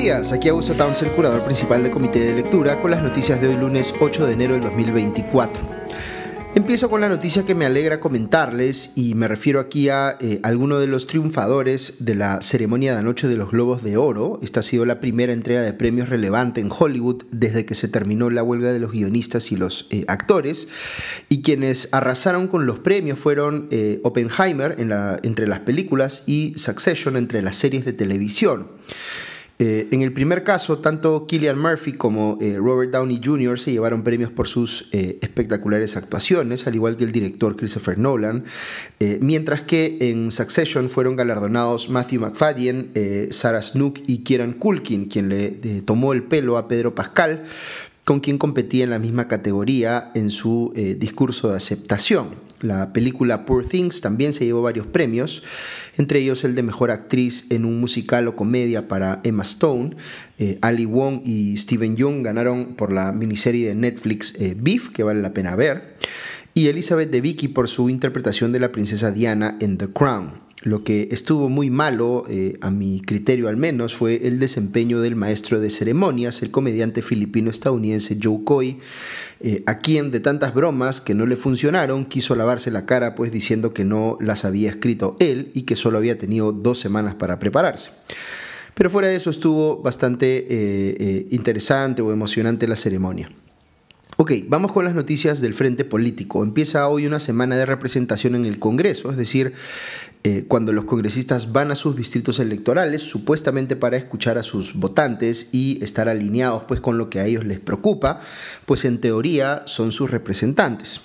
días, aquí Augusto Towns, el curador principal del Comité de Lectura, con las noticias de hoy lunes 8 de enero del 2024. Empiezo con la noticia que me alegra comentarles y me refiero aquí a eh, alguno de los triunfadores de la ceremonia de anoche de los Globos de Oro. Esta ha sido la primera entrega de premios relevante en Hollywood desde que se terminó la huelga de los guionistas y los eh, actores. Y quienes arrasaron con los premios fueron eh, Oppenheimer entre las películas y Succession entre las series de televisión. Eh, en el primer caso, tanto Killian Murphy como eh, Robert Downey Jr. se llevaron premios por sus eh, espectaculares actuaciones, al igual que el director Christopher Nolan, mientras que en Succession fueron galardonados Matthew McFadden, Sarah Snook y Kieran Culkin, quien le tomó el pelo a Pedro Pascal, con quien competía en la misma categoría en su discurso de aceptación. La película Poor Things también se llevó varios premios, entre ellos el de Mejor Actriz en un musical o comedia para Emma Stone. Eh, Ali Wong y Steven Yeun ganaron por la miniserie de Netflix eh, Beef, que vale la pena ver. Y Elizabeth de Vicky por su interpretación de la princesa Diana en The Crown. Lo que estuvo muy malo, eh, a mi criterio al menos, fue el desempeño del maestro de ceremonias, el comediante filipino-estadounidense Joe Coy, eh, a quien de tantas bromas que no le funcionaron quiso lavarse la cara pues diciendo que no las había escrito él y que solo había tenido dos semanas para prepararse. Pero fuera de eso estuvo bastante eh, interesante o emocionante la ceremonia. Ok, vamos con las noticias del frente político. Empieza hoy una semana de representación en el Congreso, es decir, eh, cuando los congresistas van a sus distritos electorales, supuestamente para escuchar a sus votantes y estar alineados pues, con lo que a ellos les preocupa, pues en teoría son sus representantes.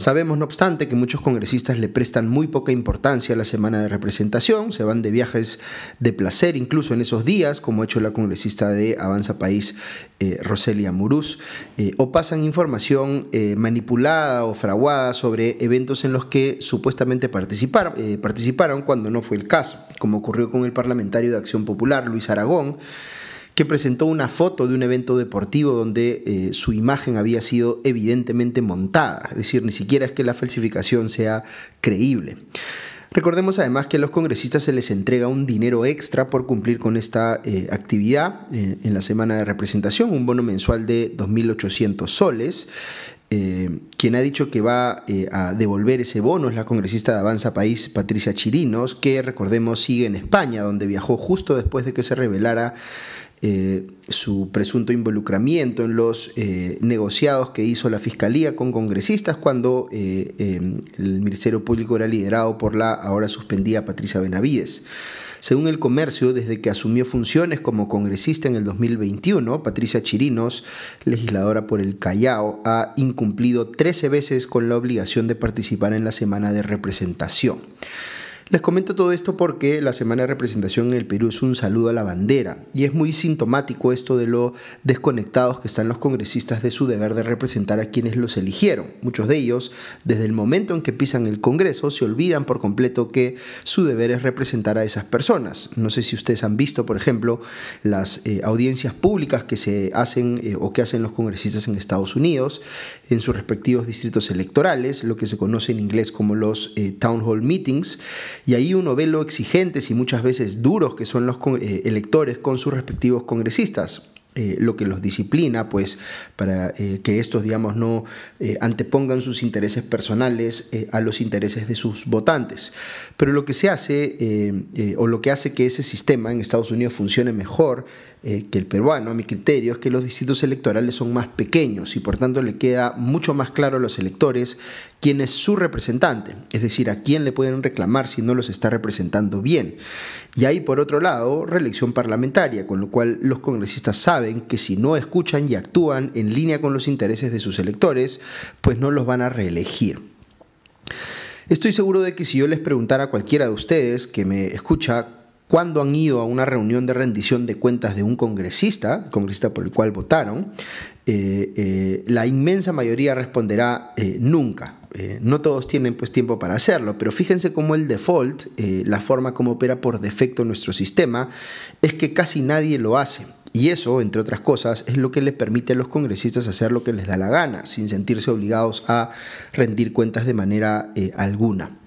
Sabemos, no obstante, que muchos congresistas le prestan muy poca importancia a la semana de representación, se van de viajes de placer incluso en esos días, como ha hecho la congresista de Avanza País, eh, Roselia Muruz, eh, o pasan información eh, manipulada o fraguada sobre eventos en los que supuestamente participaron, participaron cuando no fue el caso, como ocurrió con el parlamentario de Acción Popular, Luis Aragón, que presentó una foto de un evento deportivo donde eh, su imagen había sido evidentemente montada, es decir, ni siquiera es que la falsificación sea creíble. Recordemos además que a los congresistas se les entrega un dinero extra por cumplir con esta eh, actividad eh, en la semana de representación, un bono mensual de 2.800 soles. quien ha dicho que va a devolver ese bono es la congresista de Avanza País, Patricia Chirinos, que recordemos sigue en España, donde viajó justo después de que se revelara eh, su presunto involucramiento en los eh, negociados que hizo la Fiscalía con congresistas cuando eh, el Ministerio Público era liderado por la ahora suspendida Patricia Benavides. Según el comercio, desde que asumió funciones como congresista en el 2021, Patricia Chirinos, legisladora por el Callao, ha incumplido 13 veces con la obligación de participar en la semana de representación. Les comento todo esto porque la Semana de Representación en el Perú es un saludo a la bandera y es muy sintomático esto de lo desconectados que están los congresistas de su deber de representar a quienes los eligieron. Muchos de ellos, desde el momento en que pisan el Congreso, se olvidan por completo que su deber es representar a esas personas. No sé si ustedes han visto, por ejemplo, las eh, audiencias públicas que se hacen eh, o que hacen los congresistas en Estados Unidos en sus respectivos distritos electorales, lo que se conoce en inglés como los eh, town hall meetings y ahí uno ve lo exigentes y muchas veces duros que son los eh, electores con sus respectivos congresistas. Eh, lo que los disciplina, pues para eh, que estos, digamos, no antepongan sus intereses personales a los intereses de sus votantes. Pero lo que se hace, o lo que hace que ese sistema en Estados Unidos funcione mejor que el peruano, a mi criterio, es que los distritos electorales son más pequeños y por tanto le queda mucho más claro a los electores quién es su representante, es decir, a quién le pueden reclamar si no los está representando bien. Y hay por otro lado reelección parlamentaria, con lo cual los congresistas saben que si no escuchan y actúan en línea con los intereses de sus electores, pues no los van a reelegir. Estoy seguro de que si yo les preguntara a cualquiera de ustedes que me escucha cuándo han ido a una reunión de rendición de cuentas de un congresista, congresista por el cual votaron, eh, eh, la inmensa mayoría responderá eh, nunca. no todos tienen pues tiempo para hacerlo, pero fíjense cómo el default, la forma como opera por defecto nuestro sistema, es que casi nadie lo hace. Y eso, entre otras cosas, es lo que les permite a los congresistas hacer lo que les da la gana, sin sentirse obligados a rendir cuentas de manera alguna.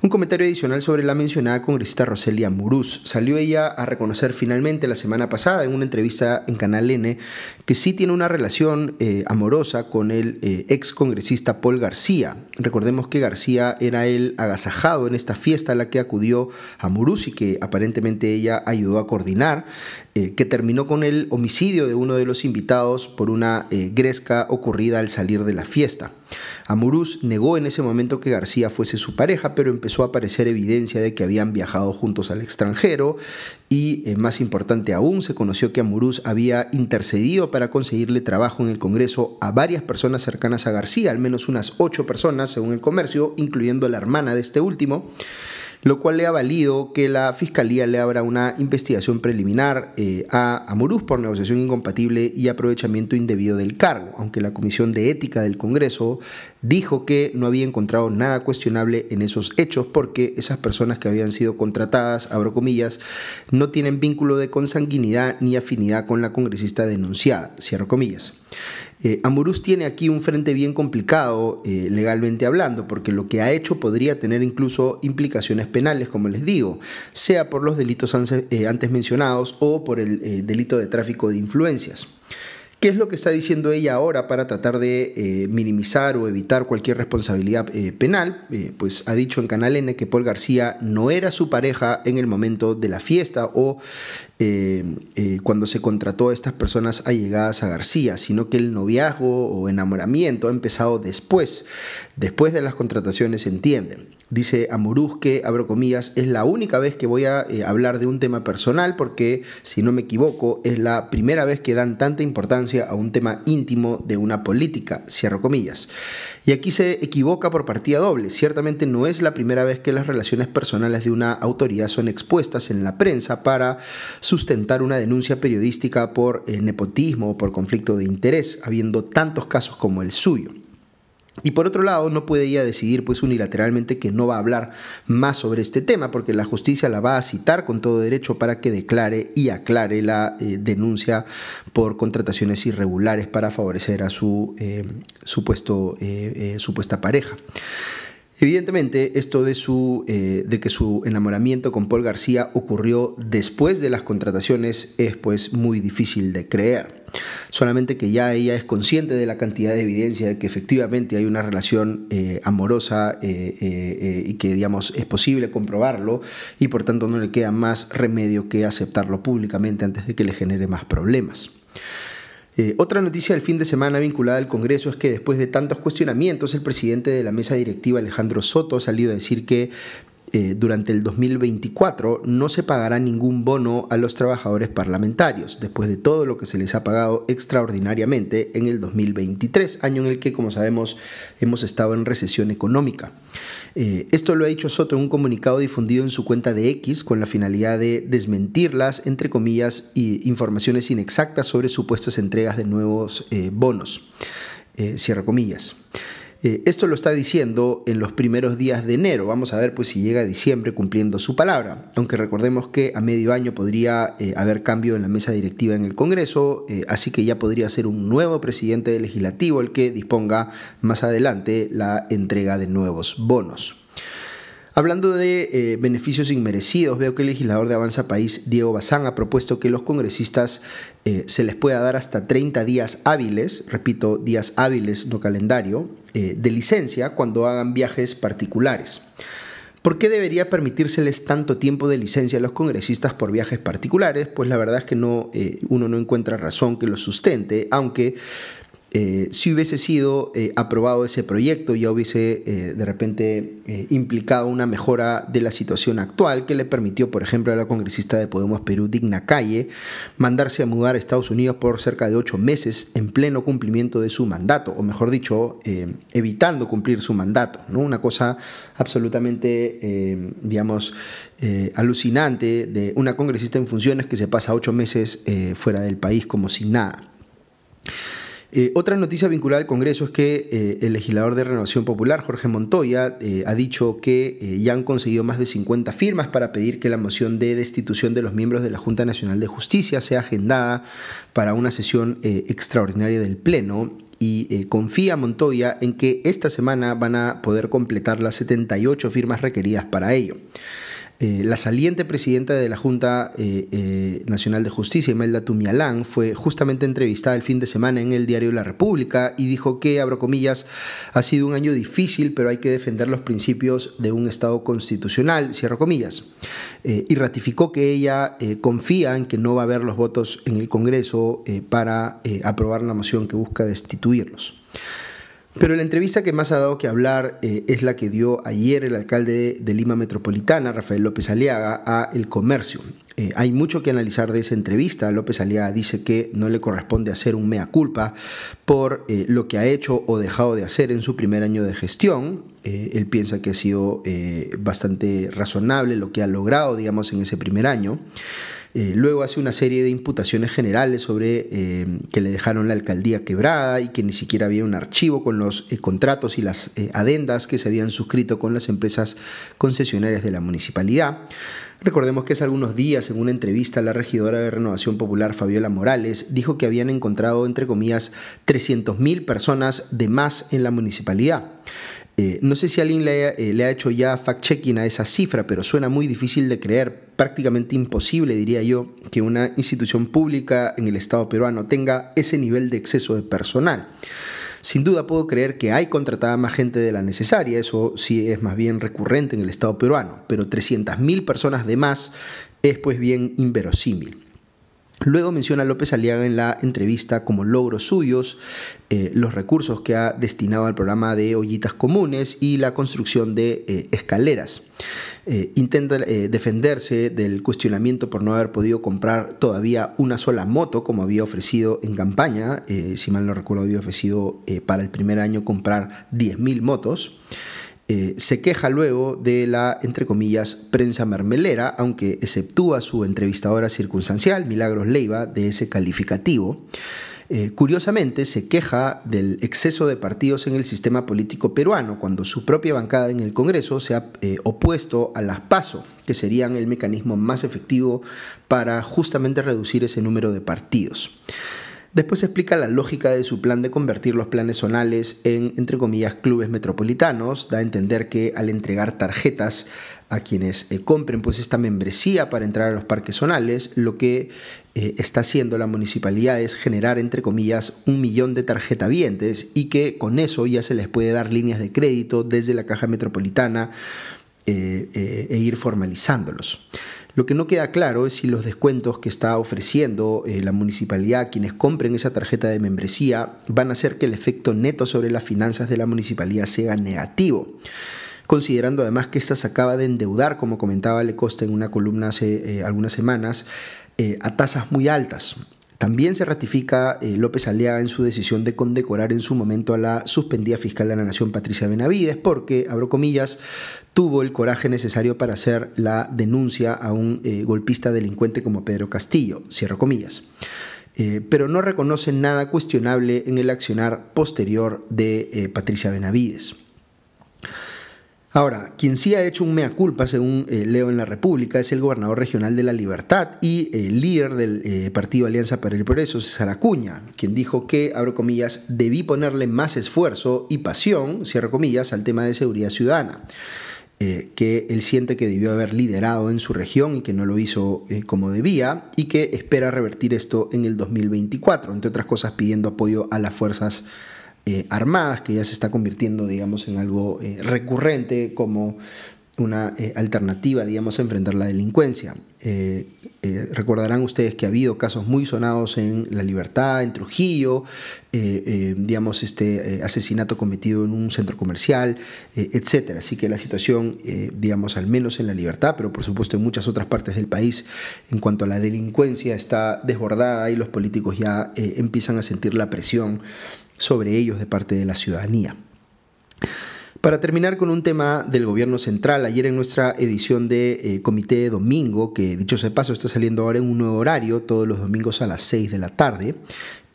Un comentario adicional sobre la mencionada congresista Roselia Muruz. Salió ella a reconocer finalmente la semana pasada en una entrevista en Canal N que sí tiene una relación eh, amorosa con el eh, ex congresista Paul García. Recordemos que García era el agasajado en esta fiesta a la que acudió a Muruz y que aparentemente ella ayudó a coordinar, eh, que terminó con el homicidio de uno de los invitados por una gresca ocurrida al salir de la fiesta. Amuruz negó en ese momento que García fuese su pareja, pero empezó a aparecer evidencia de que habían viajado juntos al extranjero y, eh, más importante aún, se conoció que Amuruz había intercedido para conseguirle trabajo en el Congreso a varias personas cercanas a García, al menos unas ocho personas según el comercio, incluyendo la hermana de este último lo cual le ha valido que la Fiscalía le abra una investigación preliminar eh, a Amuruz por negociación incompatible y aprovechamiento indebido del cargo, aunque la Comisión de Ética del Congreso dijo que no había encontrado nada cuestionable en esos hechos porque esas personas que habían sido contratadas, abro comillas, no tienen vínculo de consanguinidad ni afinidad con la congresista denunciada, cierro comillas. Eh, tiene aquí un frente bien complicado eh, legalmente hablando, porque lo que ha hecho podría tener incluso implicaciones penales, como les digo, sea por los delitos eh, antes mencionados o por el delito de tráfico de influencias. ¿Qué es lo que está diciendo ella ahora para tratar de minimizar o evitar cualquier responsabilidad penal? pues ha dicho en Canal N que Paul García no era su pareja en el momento de la fiesta o eh, eh, cuando se contrató a estas personas allegadas a García, sino que el noviazgo o enamoramiento ha empezado después, después de las contrataciones, se entiende. Dice Amuruz que, abro comillas, es la única vez que voy a eh, hablar de un tema personal porque, si no me equivoco, es la primera vez que dan tanta importancia a un tema íntimo de una política, cierro comillas. Y aquí se equivoca por partida doble. Ciertamente no es la primera vez que las relaciones personales de una autoridad son expuestas en la prensa para sustentar una denuncia periodística por eh, nepotismo o por conflicto de interés, habiendo tantos casos como el suyo. Y por otro lado, no puede ella decidir pues unilateralmente que no va a hablar más sobre este tema, porque la justicia la va a citar con todo derecho para que declare y aclare la eh, denuncia por contrataciones irregulares para favorecer a su eh, supuesto, supuesta pareja. Evidentemente, esto de, su, de que su enamoramiento con Paul García ocurrió después de las contrataciones es pues muy difícil de creer solamente que ya ella es consciente de la cantidad de evidencia de que efectivamente hay una relación eh, amorosa eh, eh, y que digamos es posible comprobarlo y por tanto no le queda más remedio que aceptarlo públicamente antes de que le genere más problemas. Otra noticia del fin de semana vinculada al Congreso es que después de tantos cuestionamientos, el presidente de la mesa directiva, Alejandro Soto, ha salido a decir que eh, durante el 2024 no se pagará ningún bono a los trabajadores parlamentarios, después de todo lo que se les ha pagado extraordinariamente en el 2023, año en el que, como sabemos, hemos estado en recesión económica. Eh, esto lo ha dicho Soto en un comunicado difundido en su cuenta de X con la finalidad de desmentir las, entre comillas, informaciones inexactas sobre supuestas entregas de nuevos eh, bonos. cierra comillas. Eh, esto lo está diciendo en los primeros días de enero. Vamos a ver pues, si llega diciembre cumpliendo su palabra. Aunque recordemos que a medio año podría eh, haber cambio en la mesa directiva en el Congreso, eh, así que ya podría ser un nuevo presidente legislativo el que disponga más adelante la entrega de nuevos bonos. Hablando de eh, beneficios inmerecidos, veo que el legislador de Avanza País, Diego Bazán, ha propuesto que los congresistas eh, se les pueda dar hasta 30 días hábiles, repito, días hábiles, no calendario, eh, de licencia cuando hagan viajes particulares. ¿Por qué debería permitírseles tanto tiempo de licencia a los congresistas por viajes particulares? Pues la verdad es que no, uno no encuentra razón que lo sustente, aunque eh, si hubiese sido eh, aprobado ese proyecto, ya hubiese eh, de repente implicado una mejora de la situación actual que le permitió, por ejemplo, a la congresista de Podemos Perú, Digna Calle, mandarse a mudar a Estados Unidos por cerca de ocho meses en pleno cumplimiento de su mandato, o mejor dicho, evitando cumplir su mandato. ¿no? Una cosa absolutamente, digamos, alucinante de una congresista en funciones que se pasa ocho meses fuera del país como sin nada. Eh, otra noticia vinculada al Congreso es que eh, el legislador de Renovación Popular, Jorge Montoya, eh, ha dicho que ya han conseguido más de 50 firmas para pedir que la moción de destitución de los miembros de la Junta Nacional de Justicia sea agendada para una sesión extraordinaria del Pleno y confía Montoya en que esta semana van a poder completar las 78 firmas requeridas para ello. Eh, la saliente presidenta de la Junta eh, eh, Nacional de Justicia, Imelda Tumialán, fue justamente entrevistada el fin de semana en el diario La República y dijo que, abro comillas, ha sido un año difícil, pero hay que defender los principios de un Estado constitucional, cierro comillas. y ratificó que ella confía en que no va a haber los votos en el Congreso para aprobar la moción que busca destituirlos. Pero la entrevista que más ha dado que hablar eh, es la que dio ayer el alcalde de Lima Metropolitana, Rafael López Aliaga, a El Comercio. Eh, hay mucho que analizar de esa entrevista. López Aliaga dice que no le corresponde hacer un mea culpa por eh, lo que ha hecho o dejado de hacer en su primer año de gestión. él piensa que ha sido bastante razonable lo que ha logrado, digamos, en ese primer año. Eh, luego hace una serie de imputaciones generales sobre eh, que le dejaron la alcaldía quebrada y que ni siquiera había un archivo con los eh, contratos y las adendas que se habían suscrito con las empresas concesionarias de la municipalidad. Recordemos que hace algunos días, en una entrevista, la regidora de Renovación Popular, Fabiola Morales, dijo que habían encontrado, entre comillas, 300.000 personas de más en la municipalidad. Eh, no sé si alguien eh, le, ha hecho ya fact-checking a esa cifra, pero suena muy difícil de creer, prácticamente imposible, diría yo, que una institución pública en el Estado peruano tenga ese nivel de exceso de personal. Sin duda puedo creer que hay contratada más gente de la necesaria, eso sí es más bien recurrente en el Estado peruano, pero 300.000 personas de más es pues bien inverosímil. Luego menciona López Aliaga en la entrevista como logros suyos eh, los recursos que ha destinado al programa de ollitas comunes y la construcción de eh, escaleras. Eh, intenta defenderse del cuestionamiento por no haber podido comprar todavía una sola moto como había ofrecido en campaña. si mal no recuerdo, había ofrecido para el primer año comprar 10.000 motos. Eh, se queja luego de la, entre comillas, prensa mermelera, aunque exceptúa su entrevistadora circunstancial, Milagros Leiva, de ese calificativo. Eh, curiosamente, se queja del exceso de partidos en el sistema político peruano, cuando su propia bancada en el Congreso se ha eh, opuesto a las PASO, que serían el mecanismo más efectivo para justamente reducir ese número de partidos. Después explica la lógica de su plan de convertir los planes zonales en, entre comillas, clubes metropolitanos. Da a entender que al entregar tarjetas a quienes eh, compren pues esta membresía para entrar a los parques zonales, lo que eh, está haciendo la municipalidad es generar, entre comillas, un millón de tarjetavientes y que con eso ya se les puede dar líneas de crédito desde la caja metropolitana eh, e ir formalizándolos. Lo que no queda claro es si los descuentos que está ofreciendo eh, la municipalidad a quienes compren esa tarjeta de membresía van a hacer que el efecto neto sobre las finanzas de la municipalidad sea negativo considerando además que esta se acaba de endeudar, como comentaba Le Costa en una columna hace eh, algunas semanas, eh, a tasas muy altas. También se ratifica López Aliaga en su decisión de condecorar en su momento a la suspendida fiscal de la Nación, Patricia Benavides, porque, abro comillas, tuvo el coraje necesario para hacer la denuncia a un eh, golpista delincuente como Pedro Castillo, cierro comillas. Eh, pero no reconoce nada cuestionable en el accionar posterior de eh, Patricia Benavides. Ahora, quien sí ha hecho un mea culpa, según leo en la República, es el gobernador regional de la Libertad y el líder del partido Alianza para el Progreso, César Acuña, quien dijo que, abro comillas, debí ponerle más esfuerzo y pasión, cierro comillas, al tema de seguridad ciudadana. Eh, que él siente que debió haber liderado en su región y que no lo hizo eh, como debía y que espera revertir esto en el 2024, entre otras cosas pidiendo apoyo a las Fuerzas eh, Armadas, que ya se está convirtiendo, digamos, en algo recurrente como una eh, alternativa, digamos, a enfrentar la delincuencia. Eh, eh, recordarán ustedes que ha habido casos muy sonados en La Libertad, en Trujillo, digamos, este asesinato cometido en un centro comercial, etc. Así que la situación, digamos, al menos en La Libertad, pero por supuesto en muchas otras partes del país, en cuanto a la delincuencia, está desbordada y los políticos ya empiezan a sentir la presión sobre ellos de parte de la ciudadanía. Para terminar con un tema del gobierno central, ayer en nuestra edición de eh, Comité de Domingo, que dicho sea paso está saliendo ahora en un nuevo horario, todos los domingos a las 6 de la tarde,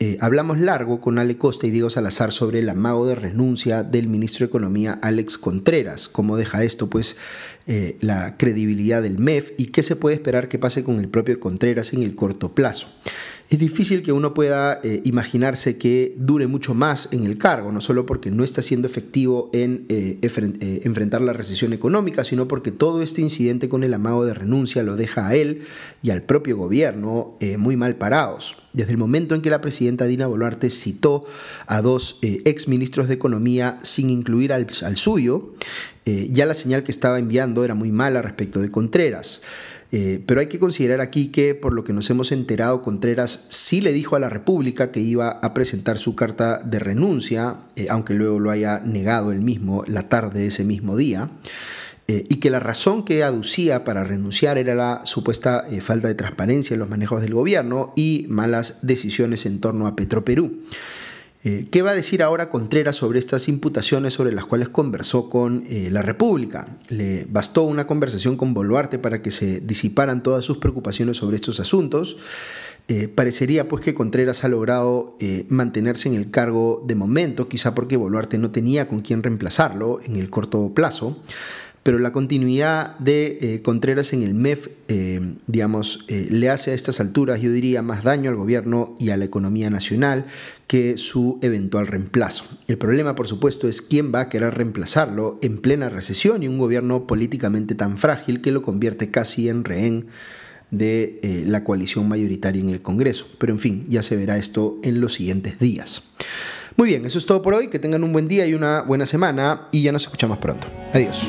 eh, hablamos largo con Ale Costa y Diego Salazar sobre el amago de renuncia del ministro de Economía Alex Contreras, cómo deja esto pues eh, la credibilidad del MEF y qué se puede esperar que pase con el propio Contreras en el corto plazo. Es difícil que uno pueda eh, imaginarse que dure mucho más en el cargo, no solo porque no está siendo efectivo en eh, eh, enfrentar la recesión económica, sino porque todo este incidente con el amago de renuncia lo deja a él y al propio gobierno muy mal parados. Desde el momento en que la presidenta Dina Boluarte citó a dos ex ministros de Economía sin incluir al, al suyo, ya la señal que estaba enviando era muy mala respecto de Contreras. Eh, pero hay que considerar aquí que, por lo que nos hemos enterado, Contreras sí le dijo a la República que iba a presentar su carta de renuncia, eh, aunque luego lo haya negado él mismo la tarde de ese mismo día. Eh, y que la razón que aducía para renunciar era la supuesta falta de transparencia en los manejos del gobierno y malas decisiones en torno a Petroperú. Eh, ¿Qué va a decir ahora Contreras sobre estas imputaciones sobre las cuales conversó con eh, la República? Le bastó una conversación con Boluarte para que se disiparan todas sus preocupaciones sobre estos asuntos. Eh, parecería pues que Contreras ha logrado mantenerse en el cargo de momento, quizá porque Boluarte no tenía con quién reemplazarlo en el corto plazo pero la continuidad de eh, Contreras en el MEF, eh, digamos, eh, le hace a estas alturas, yo diría, más daño al gobierno y a la economía nacional que su eventual reemplazo. El problema, por supuesto, es quién va a querer reemplazarlo en plena recesión y un gobierno políticamente tan frágil que lo convierte casi en rehén de la coalición mayoritaria en el Congreso. Pero en fin, ya se verá esto en los siguientes días. Muy bien, eso es todo por hoy. Que tengan un buen día y una buena semana y ya nos escuchamos pronto. Adiós.